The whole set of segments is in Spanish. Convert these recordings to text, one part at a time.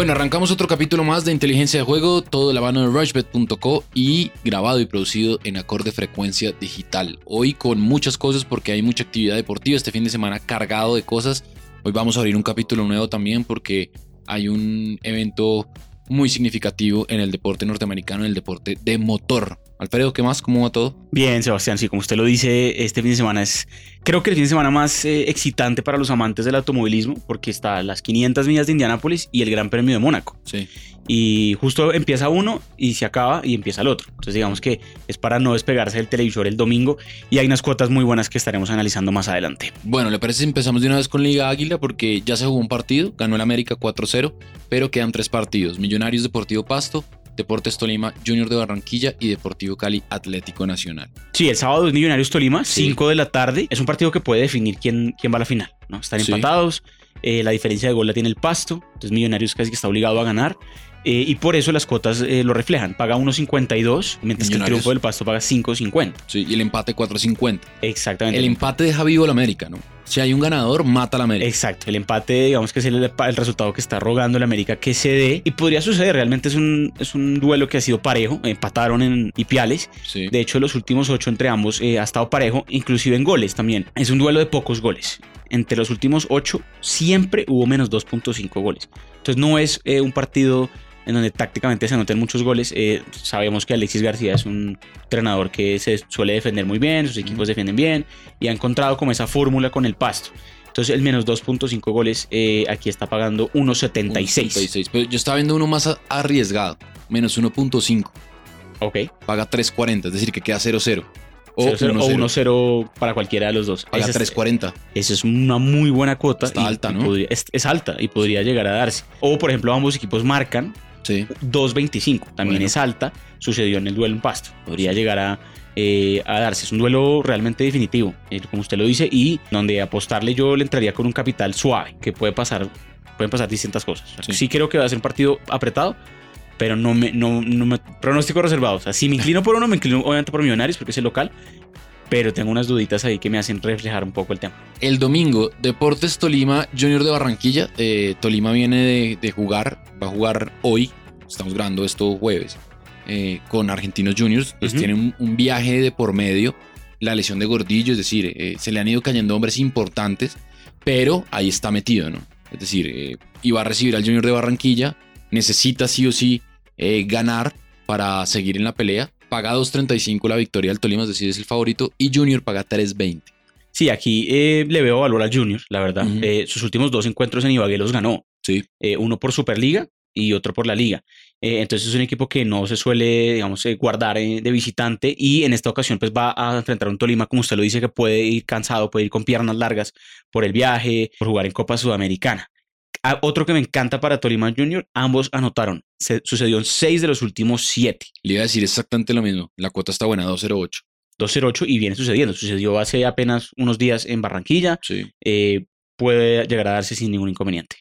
Bueno, arrancamos otro capítulo más de Inteligencia de Juego, todo de la mano de rushbet.co y grabado y producido en acorde frecuencia digital. Hoy con muchas cosas porque hay mucha actividad deportiva, este fin de semana cargado de cosas. Hoy vamos a abrir un capítulo nuevo también porque hay un evento muy significativo en el deporte norteamericano, en el deporte de motor. Alfredo, ¿qué más? ¿Cómo va todo? Bien, Sebastián, sí, como usted lo dice, este fin de semana es, creo que el fin de semana más eh, excitante para los amantes del automovilismo, porque está las 500 millas de Indianápolis y el Gran Premio de Mónaco. Sí. Y justo empieza uno y se acaba y empieza el otro. Entonces digamos que es para no despegarse del televisor el domingo y hay unas cuotas muy buenas que estaremos analizando más adelante. Bueno, ¿le parece si empezamos de una vez con Liga Águila? Porque ya se jugó un partido, ganó el América 4-0, pero quedan tres partidos. Millonarios Deportivo Pasto, Deportes Tolima, Junior de Barranquilla y Deportivo Cali Atlético Nacional. Sí, el sábado es Millonarios Tolima, 5 de la tarde. Es un partido que puede definir quién, quién va a la final. ¿no? Están empatados, eh, la diferencia de gol la tiene el pasto, entonces Millonarios casi que está obligado a ganar. Eh, y por eso las cuotas eh, lo reflejan. Paga 1.52, mientras que el triunfo del Pasto paga 5.50. Sí, y el empate 4.50. Exactamente. El empate deja vivo al América, ¿no? Si hay un ganador, mata al América. Exacto. El empate, digamos que es el, el, resultado que está rogando el América que se dé. Y podría suceder. Realmente es un, es un duelo que ha sido parejo. Empataron en Ipiales. Sí. De hecho, los últimos ocho entre ambos eh, ha estado parejo, inclusive en goles también. Es un duelo de pocos goles. Entre los últimos ocho siempre hubo menos 2.5 goles. Entonces no es eh, un partido en donde tácticamente se anoten muchos goles. Eh, sabemos que Alexis García es un entrenador que se suele defender muy bien, sus equipos defienden bien y ha encontrado como esa fórmula con el pasto. Entonces el menos 2.5 goles eh, aquí está pagando 1.76. Pero yo estaba viendo uno más arriesgado, menos 1.5. Ok. Paga 3.40, es decir, que queda 0-0. O 1-0 para cualquiera de los dos. Paga 3.40. Esa es una muy buena cuota. Está y, alta, ¿no? Podría, es, es, alta y podría llegar a darse. O, por ejemplo, ambos equipos marcan Sí. 2.25. También Bueno. es alta. Sucedió en el duelo en Pasto. Podría llegar a, eh, a darse. Es un duelo realmente definitivo, eh, como usted lo dice, y donde apostarle yo le entraría con un capital suave, que puede pasar, pueden pasar distintas cosas. Sí. Sí, creo que va a ser un partido apretado, pero no me, no, no me pronóstico reservado. O sea, si me inclino por uno, me inclino obviamente por Millonarios, porque es el local, pero tengo unas duditas ahí que me hacen reflejar un poco el tema. El domingo, Deportes Tolima, Junior de Barranquilla. Eh, Tolima viene de, de jugar, va a jugar hoy, estamos grabando esto jueves, eh, con Argentinos Juniors. Pues tiene un, un viaje de por medio, la lesión de Gordillo, es decir, eh, se le han ido cayendo hombres importantes, pero ahí está metido, ¿no? Es decir, eh, iba a recibir al Junior de Barranquilla, necesita sí o sí eh, ganar para seguir en la pelea. Paga 2.35 la victoria del Tolima, es decir, es el favorito, y Junior paga 3.20. Sí, aquí eh, le veo valor al Junior, la verdad. Eh, sus últimos dos encuentros en Ibagué los ganó. Sí. Eh, uno por Superliga y otro por la Liga. Eh, entonces es un equipo que no se suele, digamos, eh, guardar de visitante y en esta ocasión pues va a enfrentar a un Tolima, como usted lo dice, que puede ir cansado, puede ir con piernas largas por el viaje, por jugar en Copa Sudamericana. Ah, otro que me encanta para Tolima Junior, ambos anotaron. Se, sucedió en seis de los últimos siete. Le iba a decir exactamente lo mismo. La cuota está buena, 2.08. 2-0-8 y viene sucediendo. Sucedió hace apenas unos días en Barranquilla. Sí. eh, puede llegar a darse sin ningún inconveniente.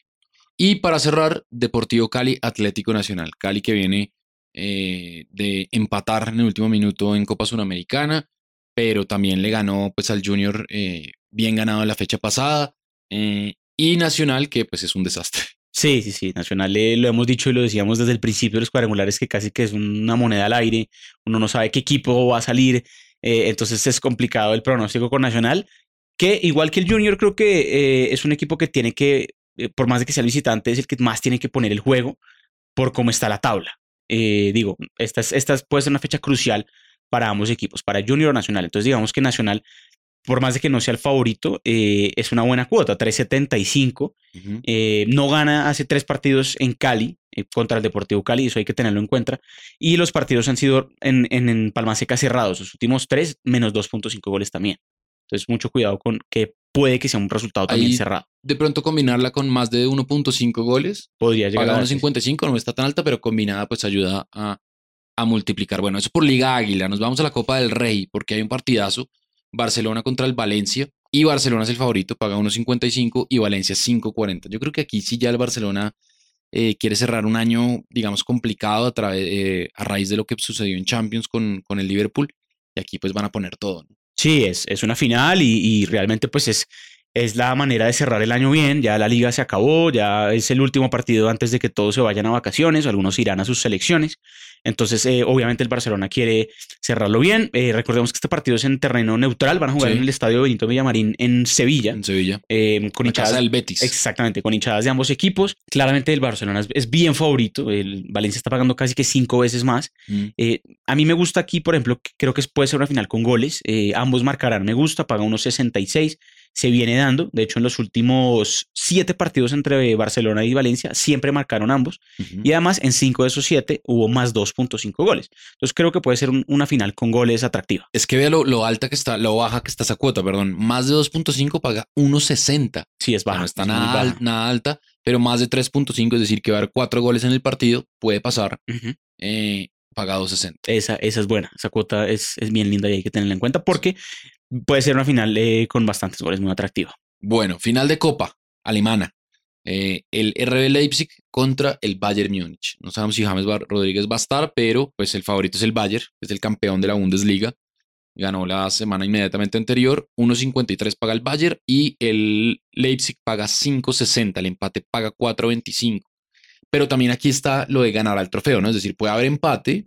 Y para cerrar, Deportivo Cali, Atlético Nacional. Cali que viene eh, de empatar en el último minuto en Copa Suramericana, pero también le ganó pues al Junior eh, bien ganado en la fecha pasada. eh, y Nacional que pues es un desastre. Sí, sí, sí. Nacional lo hemos dicho y lo decíamos desde el principio de los cuadrangulares que casi que es una moneda al aire. Uno no sabe qué equipo va a salir. entonces es complicado el pronóstico con Nacional. Que igual que el Junior, creo que es un equipo que tiene que, eh, por más de que sea el visitante, es el que más tiene que poner el juego por cómo está la tabla. Eh, digo, esta, es- esta es- puede ser una fecha crucial para ambos equipos, para Junior o Nacional. Entonces, digamos que Nacional, por más de que no sea el favorito, eh, es una buena cuota, 3.75. Ujú. Eh, no gana hace tres partidos en Cali contra el Deportivo Cali, eso hay que tenerlo en cuenta. Y los partidos han sido en, en, en Palma Seca cerrados, los últimos tres, menos 2.5 goles también. Entonces, mucho cuidado con que puede que sea un resultado también Ahí- cerrado. De pronto combinarla con más de 1.5 goles. Podría llegar Paga a darse. 1.55, no está tan alta, pero combinada pues ayuda a, a multiplicar. Bueno, eso por Liga Águila. Nos vamos a la Copa del Rey porque hay un partidazo. Barcelona contra el Valencia. Y Barcelona es el favorito, paga 1.55 y Valencia 5.40. Yo creo que aquí sí ya el Barcelona eh, quiere cerrar un año, digamos, complicado a, través, eh, a raíz de lo que sucedió en Champions con, con el Liverpool. Y aquí pues van a poner todo. ¿no? Sí, es, es una final y, y realmente pues es, es la manera de cerrar el año bien, ya la liga se acabó, ya es el último partido antes de que todos se vayan a vacaciones, algunos irán a sus selecciones. Entonces, eh, obviamente el Barcelona quiere cerrarlo bien. Eh, recordemos que este partido es en terreno neutral, van a jugar Sí. en el estadio Benito Villamarín en Sevilla. En Sevilla. eh, con La hinchadas del Betis. Exactamente, con hinchadas de ambos equipos. Claramente el Barcelona es, es bien favorito, el Valencia está pagando casi que cinco veces más. Mm. Eh, a mí me gusta aquí, por ejemplo, creo que puede ser una final con goles. Eh, ambos marcarán, me gusta, paga unos 66. Se viene dando, de hecho, en los últimos siete partidos entre Barcelona y Valencia, siempre marcaron ambos. Ujú. Y además, en cinco de esos siete hubo más 2.5 goles. Entonces, creo que puede ser un- una final con goles atractiva. Es que vea lo, lo alta que está, lo baja que está esa cuota, perdón. Más de 2.5 paga 1.60. Sí, es baja. no está es nada, baja. al- nada alta, pero más de 3.5, es decir, que va a haber cuatro goles en el partido, puede pasar, Ujú. eh, paga 2.60. Esa, esa es buena. Esa cuota es, es bien linda y hay que tenerla en cuenta porque puede ser una final eh, con bastantes goles muy atractiva. Bueno, final de Copa alemana. Eh, el RB Leipzig contra el Bayern Múnich. No sabemos si James Rodríguez va a estar, pero pues el favorito es el Bayern, es el campeón de la Bundesliga. Ganó la semana inmediatamente anterior. 1.53 paga el Bayern y el Leipzig paga 5.60. El empate paga 4.25. Pero también aquí está lo de ganar al trofeo, ¿no? Es decir, puede haber empate,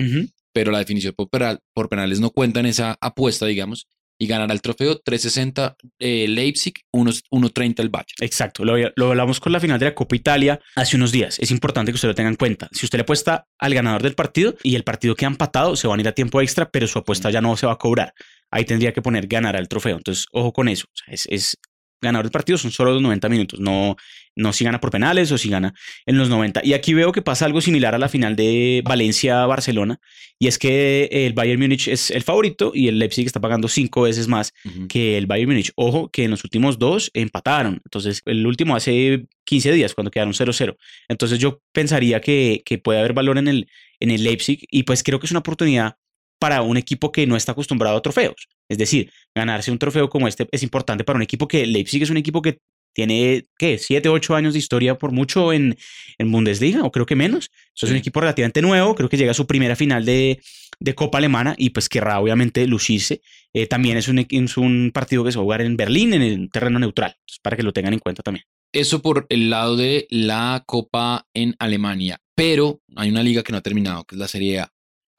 pero la definición por, penal- por penales no cuenta en esa apuesta, digamos, y ganará el trofeo 360 eh, Leipzig, 1 1.30 el Bayern. Exacto, lo, lo hablamos con la final de la Copa Italia hace unos días. Es importante que usted lo tenga en cuenta. Si usted le apuesta al ganador del partido y el partido queda empatado, se van a ir a tiempo extra, pero su apuesta ya no se va a cobrar. Ahí tendría que poner ganar el trofeo. Entonces, ojo con eso. O sea, es, es ganador del partido, son solo los 90 minutos, no, no si gana por penales o si gana en los 90. Y aquí veo que pasa algo similar a la final de Valencia-Barcelona, y es que el Bayern Múnich es el favorito y el Leipzig está pagando cinco veces más Ujú. que el Bayern Múnich. Ojo que en los últimos dos empataron. Entonces, el último hace 15 días cuando quedaron 0-0. Entonces, yo pensaría que, que puede haber valor en el, en el Leipzig y pues creo que es una oportunidad para un equipo que no está acostumbrado a trofeos. Es decir, ganarse un trofeo como este es importante para un equipo que Leipzig es un equipo que tiene, ¿qué? 7, 8 años de historia por mucho en, en Bundesliga, o creo que menos. Eso es un equipo relativamente nuevo, creo que llega a su primera final de, de Copa Alemana y pues querrá obviamente lucirse. Eh, también es un, es un partido que se va a jugar en Berlín, en el terreno neutral, Entonces, para que lo tengan en cuenta también. Eso por el lado de la Copa en Alemania. Pero hay una liga que no ha terminado, que es la Serie A,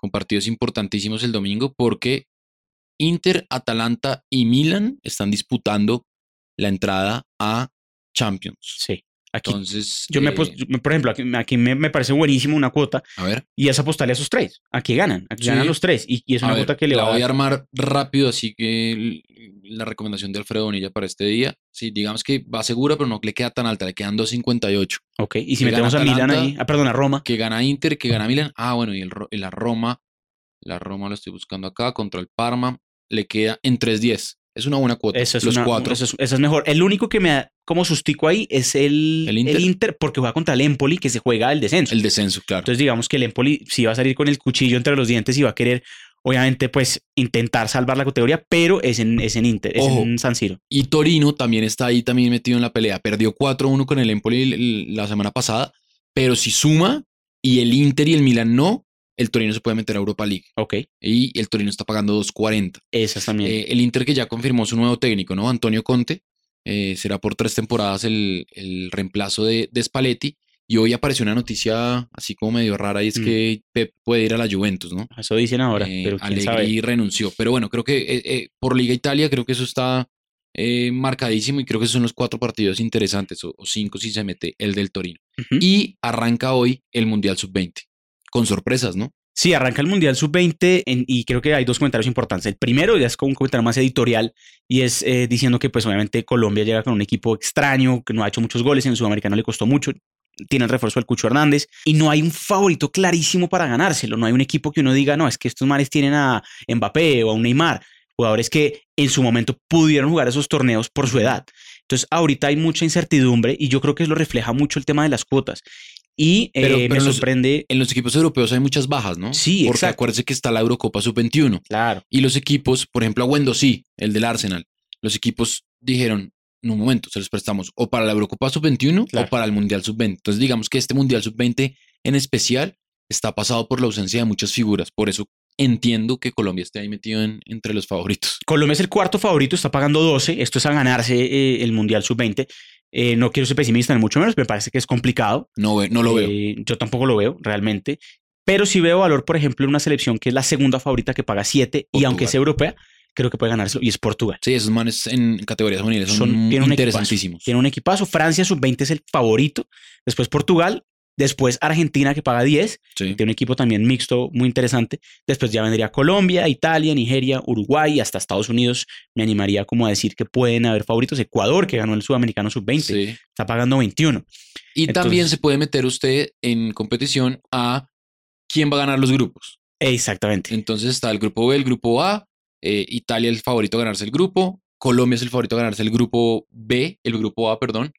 con partidos importantísimos el domingo, porque Inter, Atalanta y Milan están disputando la entrada a Champions. Sí. Aquí, Entonces, yo me, eh, yo- por ejemplo, aquí, aquí me, me parece buenísimo una cuota a ver, y es apostarle a esos tres. Aquí ganan, aquí Sí. ganan los tres y, y es a una ver, cuota que le la va a voy a armar rápido, así que la recomendación de Alfredo Bonilla para este día, sí, digamos que va segura, pero no le queda tan alta, le quedan 2.58. Ok, y si que metemos a gana Milan Atalanta, ahí, ah, perdón, a Roma. que gana Inter, que gana Milan. Ah, bueno, y, el, la Roma, la Roma lo estoy buscando acá, contra el Parma, le queda en 3.10. Es una buena cuota. Esa es, los una- cuatro. esa es- mejor. El único que me da como sustico ahí es el, ¿El el, Inter? Inter? porque juega contra el Empoli, que se juega el descenso. El descenso, claro. Entonces, digamos que el Empoli sí va a salir con el cuchillo entre los dientes y va a querer, obviamente, pues intentar salvar la categoría, pero es en, es en Inter, es en San Siro. y Torino también está ahí también metido en la pelea. Perdió 4-1 con el Empoli la semana pasada, pero si suma y el Inter y el Milan no, el Torino se puede meter a Europa League. Ok, Y el Torino está pagando 2.40. esas también. Eh, el Inter que ya confirmó su nuevo técnico, ¿no? Antonio Conte. eh, será por tres temporadas el, el reemplazo de, de Spalletti. Y hoy apareció una noticia así como medio rara y es Mm. que Pep puede ir a la Juventus, ¿no? Eso dicen ahora, Eh, pero quién Allegri sabe. renunció. Pero bueno, creo que eh, eh, por Liga Italia creo que eso está eh, marcadísimo y creo que esos son los cuatro partidos interesantes o, o cinco si se mete el del Torino. Y arranca hoy el Mundial Sub-20 con sorpresas, ¿no? Sí, arranca el Mundial Sub-20 en- y creo que hay dos comentarios importantes. El primero ya es como un comentario más editorial y es eh, diciendo que pues obviamente Colombia llega con un equipo extraño, que no ha hecho muchos goles, en Sudamericano le costó mucho, tiene el refuerzo del Cucho Hernández y no hay un favorito clarísimo para ganárselo, no hay un equipo que uno diga, no, es que estos mares tienen a Mbappé o a un Neymar, jugadores que en su momento pudieron jugar esos torneos por su edad. Entonces ahorita hay mucha incertidumbre y yo creo que eso lo refleja mucho el tema de las cuotas. Y eh, Pero- me los- sorprende... En los equipos europeos hay muchas bajas, ¿no? Sí, Porque exacto. acuérdese que está la Eurocopa Sub-21. Claro. Y los equipos, por ejemplo, a Wendo sí, el del Arsenal, los equipos dijeron, en un momento, se los prestamos o para la Eurocopa Sub-21 Claro. o para el Mundial Sub-20. Entonces, digamos que este Mundial Sub-20 en especial está pasado por la ausencia de muchas figuras. Por eso entiendo que Colombia esté ahí metido en- entre los favoritos. Colombia es el cuarto favorito, está pagando 12. Esto es a ganarse eh, el Mundial Sub-20. Eh, no quiero ser pesimista, ni mucho menos. Me parece que es complicado. No, ve- no lo veo. Eh, yo tampoco lo veo, realmente. Pero sí veo valor, por ejemplo, en una selección que es la segunda favorita que paga 7 y aunque es europea, creo que puede ganárselo y es Portugal. Sí, esos manes en categorías juveniles son, Son- tienen interesantísimos. Tiene un equipazo. Francia sub-20 es el favorito. Después Portugal. Después Argentina que paga 10. Sí. Tiene un equipo también mixto muy interesante. Después ya vendría Colombia, Italia, Nigeria, Uruguay y hasta Estados Unidos. Me animaría como a decir que pueden haber favoritos. Ecuador que ganó el sudamericano sub-20. Sí. Está pagando 21. Y también se puede meter usted en competición a quién va a ganar los grupos. Exactamente. Entonces está el grupo B, el grupo A, eh, Italia el favorito a ganarse el grupo, Colombia es el favorito a ganarse el grupo B, el grupo A, perdón,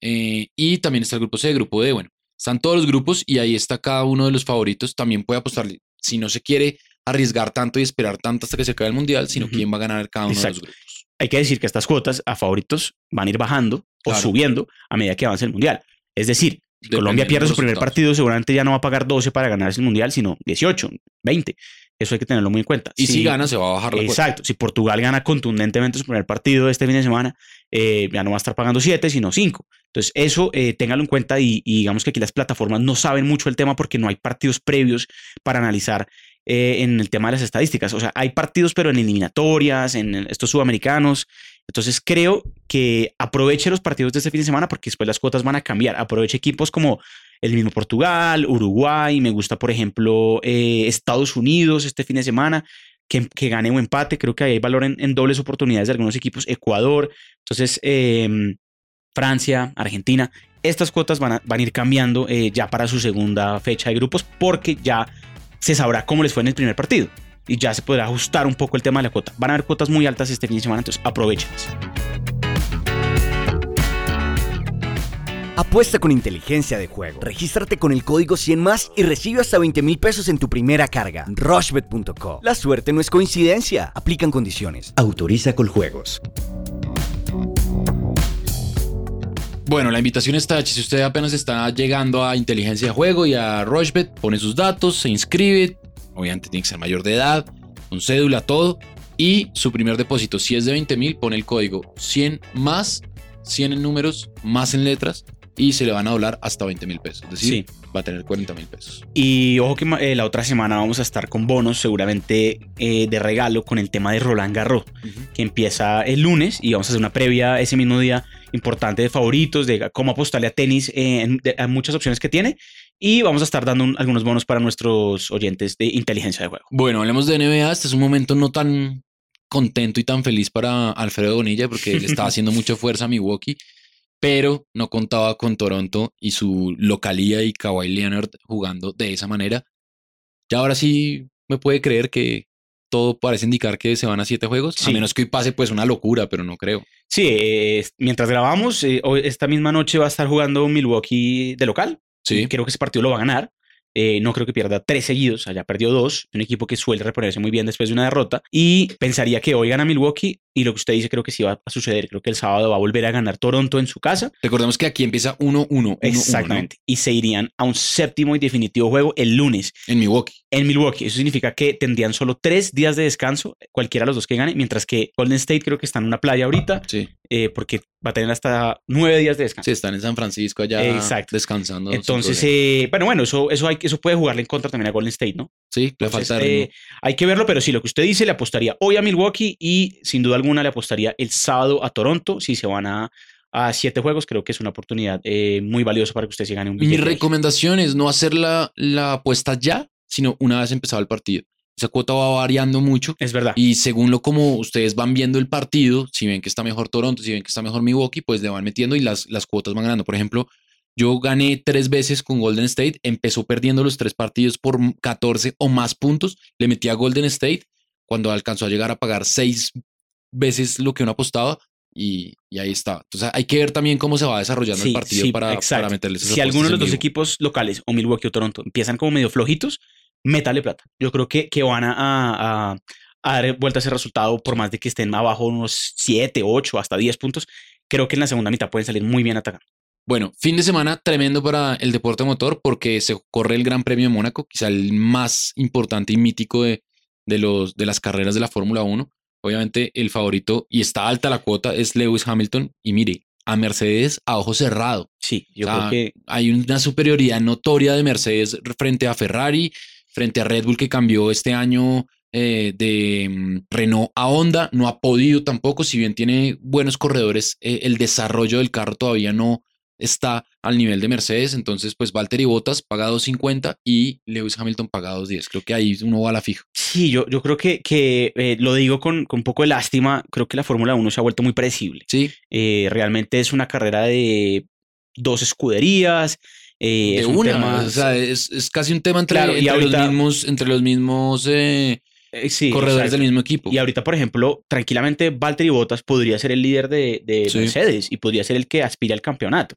eh, y también está el grupo C, el grupo D. Bueno, están todos los grupos y ahí está cada uno de los favoritos. También puede apostarle, si no se quiere arriesgar tanto y esperar tanto hasta que se acabe el mundial, sino Ujú. quién va a ganar cada uno de los grupos. Hay que decir que estas cuotas a favoritos van a ir bajando o subiendo a medida que avance el mundial. Es decir, si Colombia de pierde su primer partido, seguramente ya no va a pagar 12 para ganarse el mundial, sino 18, 20. Eso hay que tenerlo muy en cuenta. Y si, gana, se va a bajar la. Exacto. Si Portugal gana contundentemente su primer partido este fin de semana, eh, ya no va a estar pagando 7, sino 5. Entonces, eso eh, téngalo en cuenta y, y digamos que aquí las plataformas no saben mucho el tema porque no hay partidos previos para analizar eh, en el tema de las estadísticas. O sea, hay partidos, pero en eliminatorias, en estos sudamericanos. Entonces, creo que aproveche los partidos de este fin de semana porque después las cuotas van a cambiar. Aproveche equipos como el mismo Portugal, Uruguay, me gusta, por ejemplo, eh, Estados Unidos este fin de semana, que, que gane o empate, creo que hay valor en, dobles oportunidades de algunos equipos, Ecuador, entonces em, Francia, Argentina, estas cuotas van a, van ir cambiando eh, ya para su segunda fecha de grupos porque ya se sabrá cómo les fue en el primer partido y ya se podrá ajustar un poco el tema de la cuota. Van a haber cuotas muy altas este fin de semana, entonces aprovechenlas. Apuesta con inteligencia de juego. Regístrate con el código 100 más y recibe hasta 20 mil pesos en tu primera carga. Rushbet.co. La suerte no es coincidencia. Aplican condiciones. Autoriza con juegos. Bueno, la invitación está hecha. Si usted apenas está llegando a Inteligencia de Juego y a Rushbet, pone sus datos, se inscribe. Obviamente tiene que ser mayor de edad, con cédula, todo. Y su primer depósito, si es de 20 mil, pone el código 100 más, 100 en números, más en letras. Y se le van a doblar hasta 20 mil pesos. Es decir, va a tener 40 mil pesos. Y ojo que eh, la otra semana vamos a estar con bonos seguramente eh, de regalo con el tema de Roland Garros, que empieza el lunes y vamos a hacer una previa ese mismo día importante de favoritos, de cómo apostarle a tenis, eh, en, de- a muchas opciones que tiene. Y vamos a estar dando un- algunos bonos para nuestros oyentes de inteligencia de juego. Bueno, hablemos de NBA. Este es un momento no tan contento y tan feliz para Alfredo Bonilla porque le estaba haciendo mucha fuerza a Milwaukee, pero no contaba con Toronto y su localía y Kawhi Leonard jugando de esa manera. Ya ahora sí me puede creer que todo parece indicar que se van a siete juegos, Sí. a menos que hoy pase pues una locura, pero no creo. Sí, eh, mientras grabamos, eh, hoy- esta misma noche va a estar jugando Milwaukee de local. Sí. Creo que ese partido lo va a ganar. Eh, no creo que pierda tres seguidos, allá perdió dos. Un equipo que suele reponerse muy bien después de una derrota. Y pensaría que hoy gana Milwaukee. Y lo que usted dice, creo que sí va a suceder. Creo que el sábado va a volver a ganar Toronto en su casa. Recordemos que aquí empieza 1-1. Exactamente. Y se irían a un séptimo y definitivo juego el lunes En Milwaukee. en Milwaukee. Eso significa que tendrían solo tres días de descanso, cualquiera de los dos que gane. Mientras que Golden State creo que está en una playa ahorita, Sí. eh, porque va a tener hasta nueve días de descanso. Sí, están en San Francisco allá Exacto. descansando. Entonces, eh, bueno, bueno, eso, eso, hay, eso puede jugarle en contra también a Golden State, ¿no? sí, le falta eh, hay que verlo, pero sí, lo que usted dice, le apostaría hoy a Milwaukee y sin duda alguna le apostaría el sábado a Toronto. Si se van a, a siete juegos, creo que es una oportunidad eh, muy valiosa para que usted se gane un Mi billete. ahí. recomendación es no hacer la, la apuesta ya, sino una vez empezado el partido. Esa cuota va variando mucho Es verdad. y según lo como ustedes van viendo el partido, si ven que está mejor Toronto, si ven que está mejor Milwaukee, pues le van metiendo y las, las cuotas van ganando. Por ejemplo, yo gané tres veces con Golden State, empezó perdiendo los tres partidos por 14 o más puntos, le metí a Golden State cuando alcanzó a llegar a pagar seis veces lo que uno apostaba y, y ahí está. Entonces hay que ver también cómo se va desarrollando el Sí, partido sí, para, para meterles Si alguno de los dos equipos locales, o Milwaukee o Toronto, empiezan como medio flojitos, métale plata. Yo creo que, que van a, a- a dar vuelta a ese resultado por más de que estén abajo unos 7, 8, hasta 10 puntos. Creo que en la segunda mitad pueden salir muy bien atacando. Bueno, fin de semana tremendo para el deporte motor porque se corre el Gran Premio de Mónaco, quizá el más importante y mítico de, de, los, de las carreras de la Fórmula 1. Obviamente el favorito, y está alta la cuota, es Lewis Hamilton. Y mire, a Mercedes a ojo cerrado. Sí, yo O sea, creo que hay una superioridad notoria de Mercedes frente a Ferrari, frente a Red Bull que cambió este año eh, de mm, Renault a Honda. No ha podido tampoco, si bien tiene buenos corredores, eh, el desarrollo del carro todavía no está al nivel de Mercedes. Entonces, pues Valtteri Bottas paga 2.50 y Lewis Hamilton paga 2.10. Creo que ahí uno va a la fija. sí, yo, yo creo que, que eh, lo digo con, con un poco de lástima. Creo que la Fórmula 1 se ha vuelto muy predecible. Sí, Eh, realmente es una carrera de dos escuderías. eh, de es un una. tema- o sea, es, es casi un tema entre, Claro, y entre ahorita- los mismos, entre los mismos sí, corredores exacto. del mismo equipo. Y ahorita, por ejemplo, tranquilamente Valtteri Bottas podría ser el líder de, de Sí. Mercedes y podría ser el que aspira al campeonato,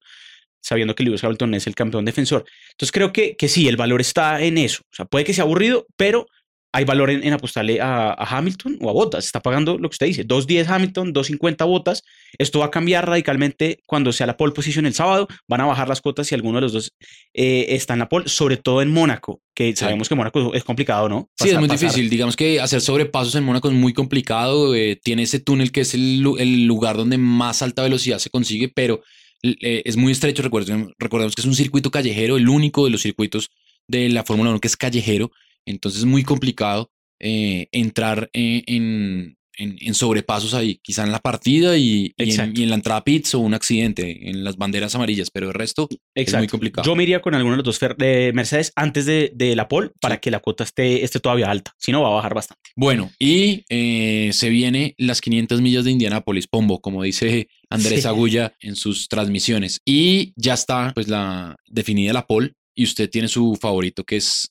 sabiendo que Lewis Hamilton es el campeón defensor. Entonces creo que, que sí, el valor está en eso. O sea, puede que sea aburrido, pero hay valor en, en apostarle a, a Hamilton o a Bottas. Está pagando lo que usted dice, 2.10 Hamilton, 2.50 Bottas. Esto va a cambiar radicalmente cuando sea la pole position el sábado. Van a bajar las cuotas si alguno de los dos eh, está en la pole, sobre todo en Mónaco, que sabemos que Mónaco es complicado, ¿no? Sí, es muy pasar. difícil. Digamos que hacer sobrepasos en Mónaco es muy complicado. eh, tiene ese túnel que es el lugar donde más alta velocidad se consigue, pero eh, es muy estrecho. Recuerden, recordemos que es un circuito callejero, el único de los circuitos de la Fórmula 1 que es callejero. Entonces es muy complicado eh, entrar eh, en, en- en sobrepasos ahí, quizá en la partida y, y en, Exacto. y en la entrada pits o un accidente en las banderas amarillas, pero el resto es muy complicado. Yo me iría con alguno de los dos de Mercedes antes de, de la pole para Sí. que la cuota esté, esté todavía alta. Si no, va a bajar bastante. Bueno, y eh, se viene las 500 millas de Indianápolis, Pombo, como dice Andrés Sí. Agulla en sus transmisiones. Y ya está, pues, la definida la pole y usted tiene su favorito, que es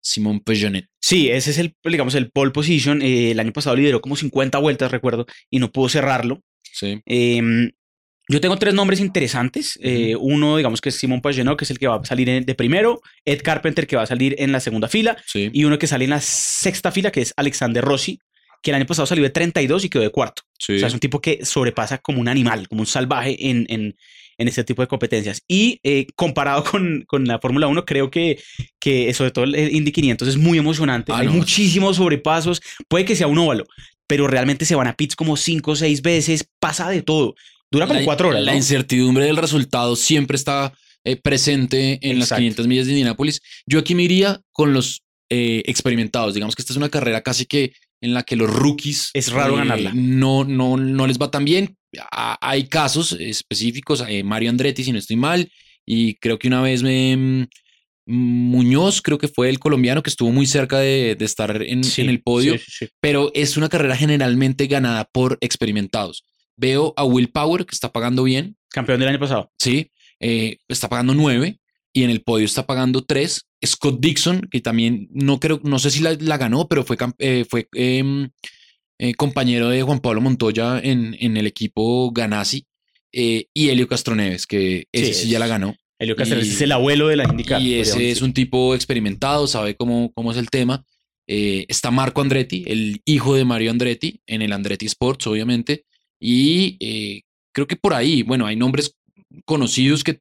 Simón Pejonet. Sí, ese es el, digamos, el pole position. Eh, el año pasado lideró como 50 vueltas, recuerdo, y no pudo cerrarlo. Sí, Em, yo tengo tres nombres interesantes. Eh, uno, digamos, que es Simón Pagenaud, que es el que va a salir de primero. Ed Carpenter, que va a salir en la segunda fila. sí. Y uno que sale en la sexta fila, que es Alexander Rossi, que el año pasado salió de 32 y quedó de cuarto. sí. O sea, es un tipo que sobrepasa como un animal, como un salvaje en, en, en este tipo de competencias. Y eh, comparado con, con la Fórmula 1, creo que, que sobre todo el Indy 500 es muy emocionante. Ah, Hay no. muchísimos sobrepasos. Puede que sea un óvalo, pero realmente se van a pits como cinco o seis veces. Pasa de todo. Dura como La- cuatro horas. La ¿no? incertidumbre del resultado siempre está eh, presente en las Exacto. 500 millas de Indianápolis. Yo aquí me iría con los eh, experimentados. Digamos que esta es una carrera casi que en la que los rookies Es raro eh, ganarla. No, no, no les va tan bien. A- hay casos específicos. eh, Mario Andretti, si no estoy mal, y creo que una vez me mm, Muñoz, creo que fue el colombiano que estuvo muy cerca de, de estar en, Sí, en el podio sí, sí, sí. pero es una carrera generalmente ganada por experimentados. Veo a Will Power, que está pagando bien, Campeón del año pasado. sí, eh, está pagando 9 y en el podio está pagando 3. Scott Dixon, que también no creo, no sé si la, la ganó, pero fue, eh, fue em, eh, compañero de Juan Pablo Montoya en, en el equipo Ganassi. eh, y Helio Castroneves, que ese sí, es- ya la ganó. Helio Y- es el abuelo de la IndyCar. Y ese es un tipo experimentado, sabe cómo, cómo es el tema. Eh, está Marco Andretti, el hijo de Mario Andretti, en el Andretti Sports, obviamente. Y eh, creo que por ahí, bueno, hay nombres conocidos que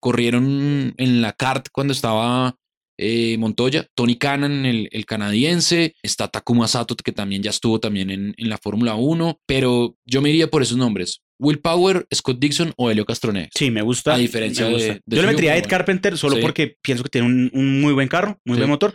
corrieron en la CART cuando estaba eh, Montoya. Tony Cannon, el, el canadiense. Está Takuma Sato, que también ya estuvo también en, en la Fórmula 1. Pero yo me iría por esos nombres. Will Power, Scott Dixon o Helio Castroneves. Sí, me gusta. A diferencia me gusta. de Yo le metería a Ed bueno. Carpenter solo Sí. porque pienso que tiene un, un muy buen carro, muy Sí. buen motor.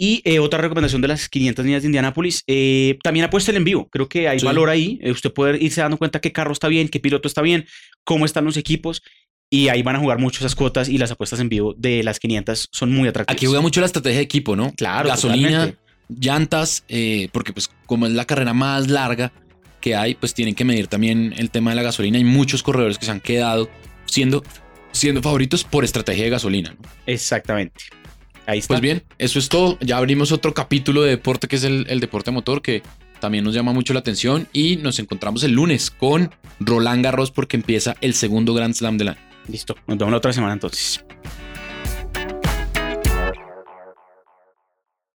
Y eh, otra recomendación de las 500 millas de Indianápolis, eh, también apuesta el en vivo. Creo que hay Sí. valor ahí. Eh, usted puede irse dando cuenta qué carro está bien, qué piloto está bien, cómo están los equipos. Y ahí van a jugar mucho esas cuotas y las apuestas en vivo de las 500 son muy atractivas. Aquí juega mucho la estrategia de equipo, ¿no? Claro, Gasolina, totalmente. llantas, eh, porque pues como es la carrera más larga que hay, pues tienen que medir también el tema de la gasolina. Hay muchos corredores que se han quedado siendo, siendo favoritos por estrategia de gasolina. ¿no? Exactamente. Ahí está. Pues bien, eso es todo. Ya abrimos otro capítulo de deporte que es el, el deporte motor, que también nos llama mucho la atención. Y nos encontramos el lunes con Roland Garros porque empieza el segundo Grand Slam del año. Listo. Nos vemos la otra semana entonces.